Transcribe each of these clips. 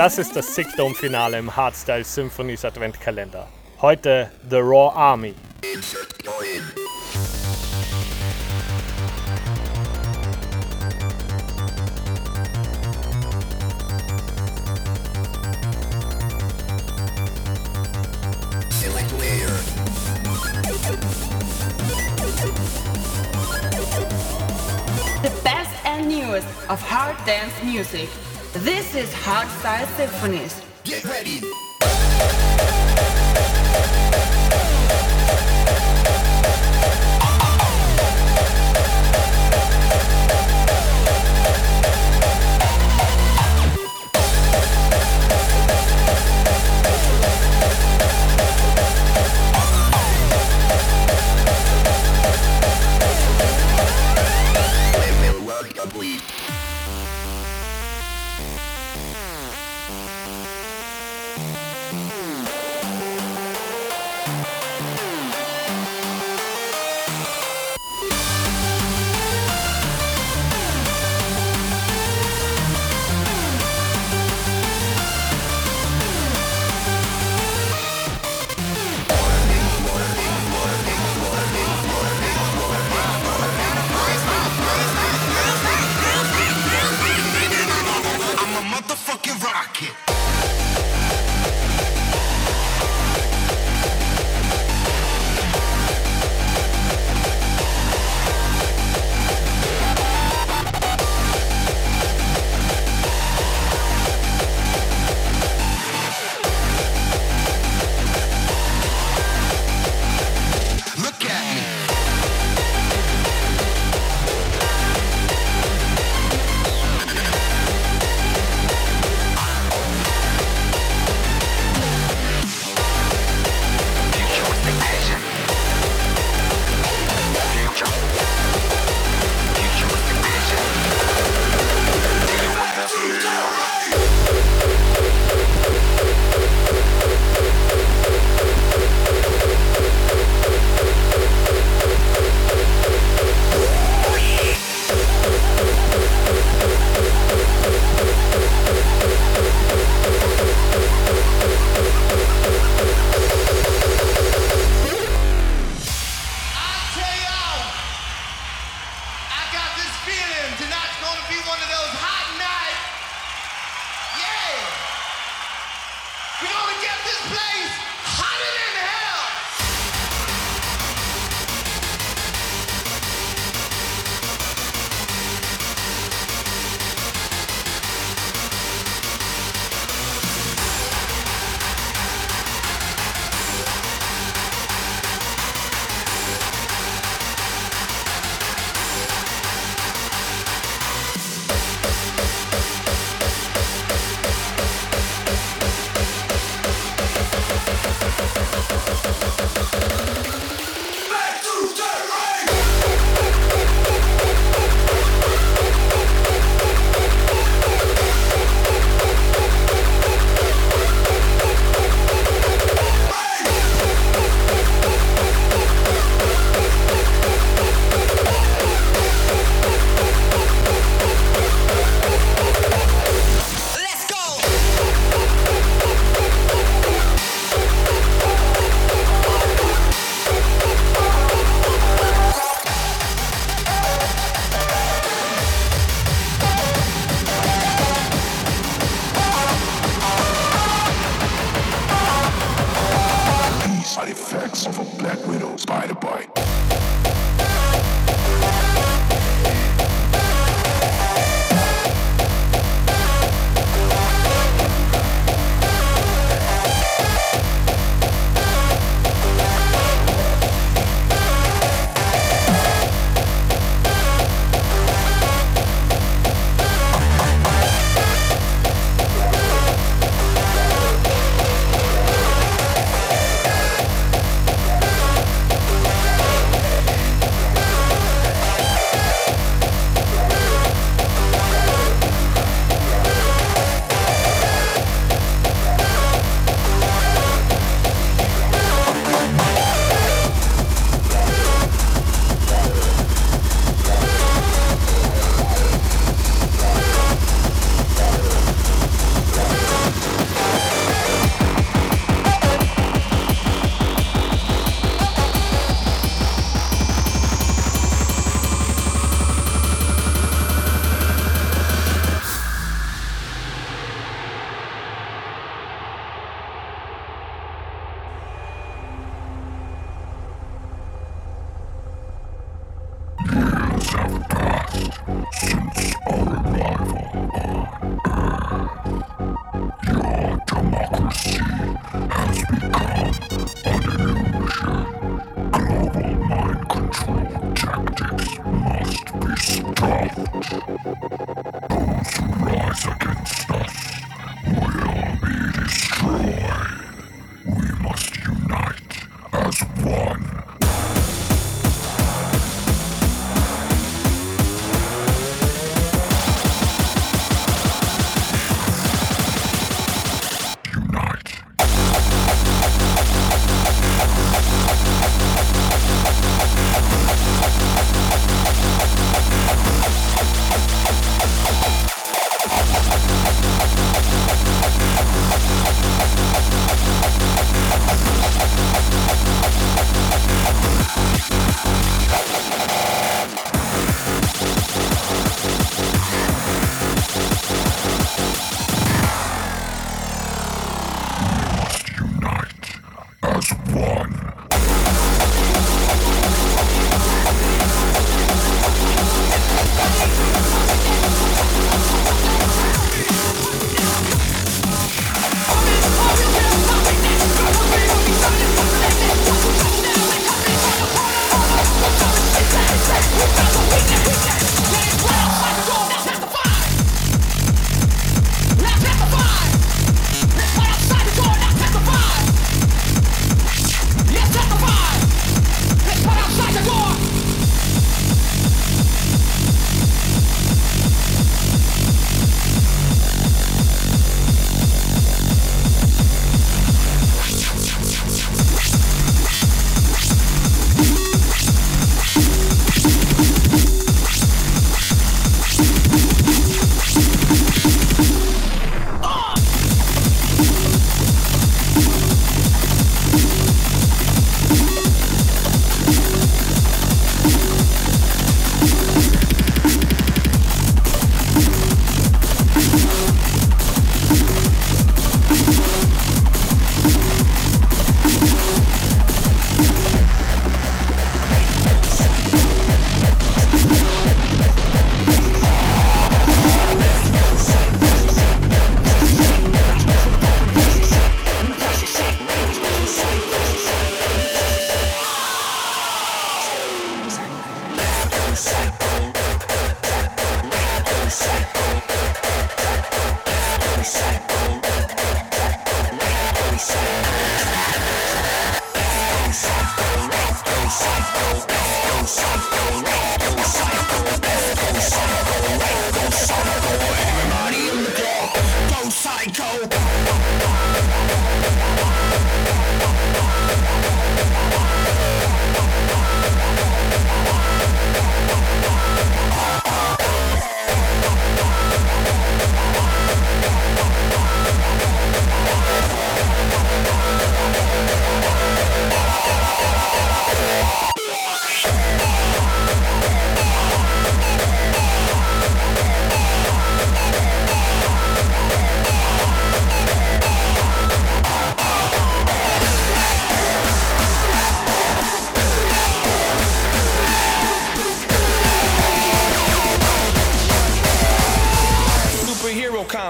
Das ist das Sickdome-Finale im Hardstyle Symphonies Adventkalender. Heute The Raw Army. The best and newest of hard dance music. This is Hardstyle Symphonies. Get ready. Effects of a Black Widow spider bite.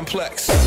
Complex.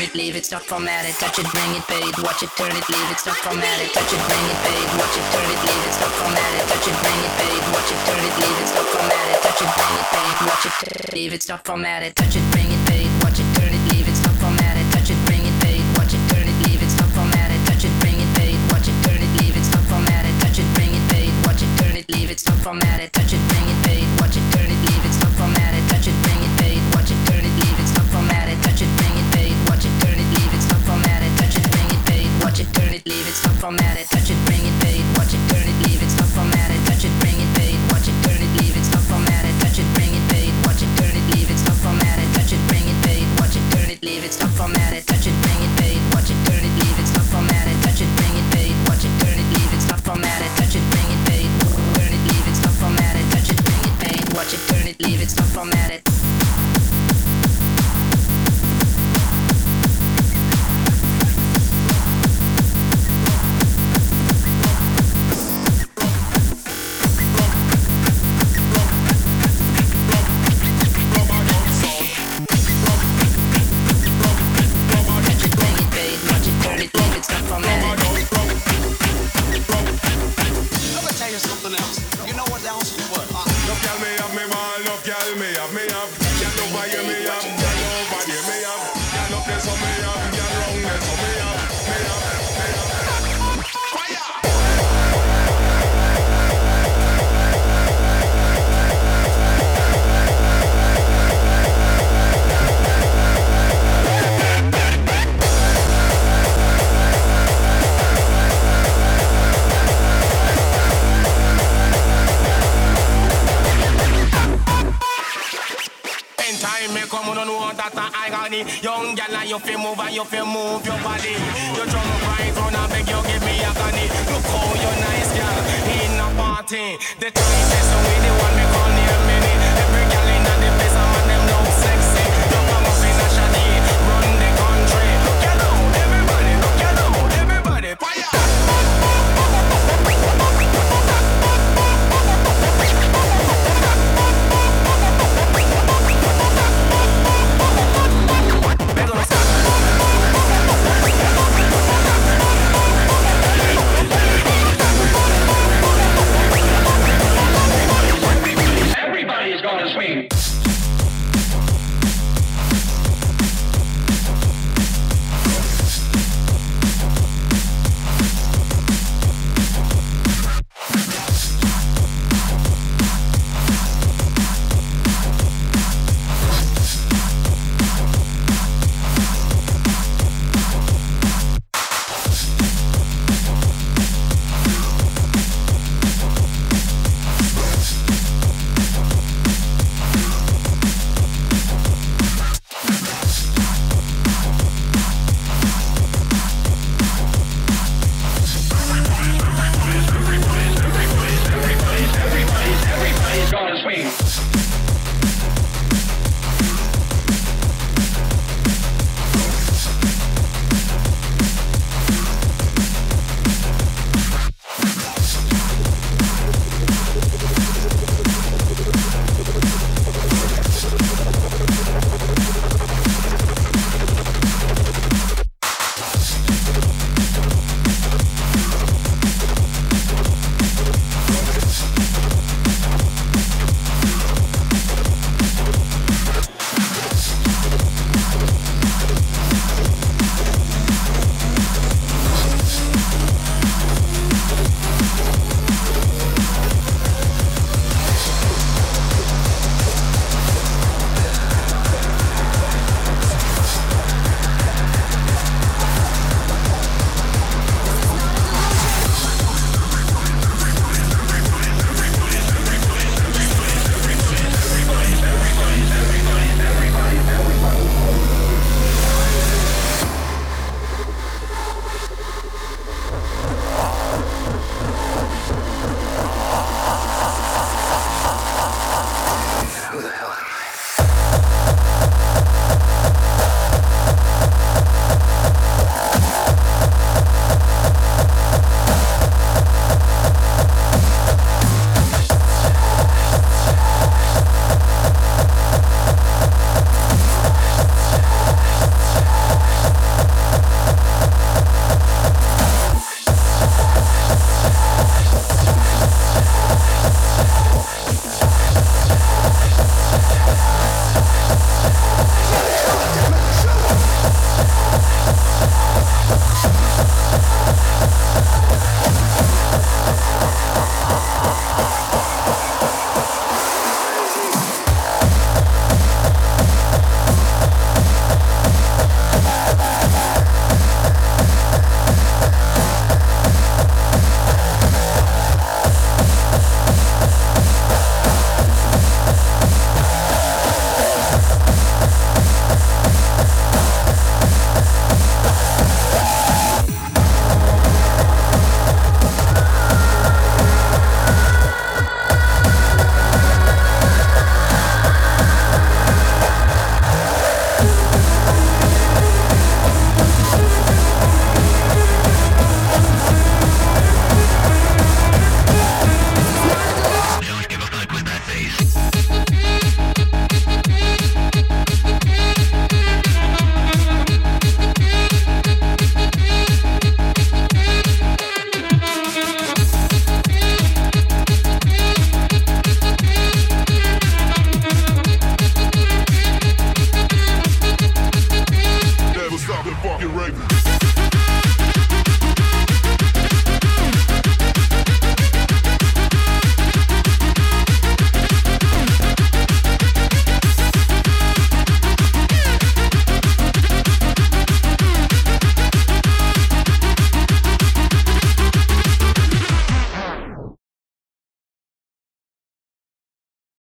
Turn it, leave it, stop formatted, touch it, bring it, paid, watch it, turn it, leave it, stop formatted, touch it, bring it, paid, watch it, turn it, leave it, stop formatted, touch it, bring it, paid, watch it, turn it, leave it, stop formatted, touch it, bring it, paid, watch it, leave it, stop formatted, touch it, bring it, paid, watch it, turn it, leave it, stop formatted, touch it, bring it, paid, watch it, turn it, leave it, stop formatted, touch it, bring it, paid, watch it, turn it, leave it, stop formatted, touch it, bring it, paid, watch it, turn it, leave it, stop formatted, touch it, it, leave it, stop formatted, touch it, bring it, paid, watch it, turn it, leave it, stop formatted, touch it, bring it, paid, watch it, turn it, leave it, stop formatted, touch it, bring it, paid, watch it, turn it, leave it, stop formatted, touch it, bring it, paid, watch it, turn it, leave it, stop formatted, touch it, bring it, paid, watch it, turn it, leave it, stop formatted, touch it, bring it, paid, watch it, turn it, leave it, stop formatted, touch it, bring it, paid, turn it, leave it, stop formatted, touch it, bring it, paid, watch it, turn it, leave it, stop formatted. Touch a agony Young gal and you feel move and you feel move your body. You drum right round and beg you give me agony. Look how you nice gal. In a party. The time is so with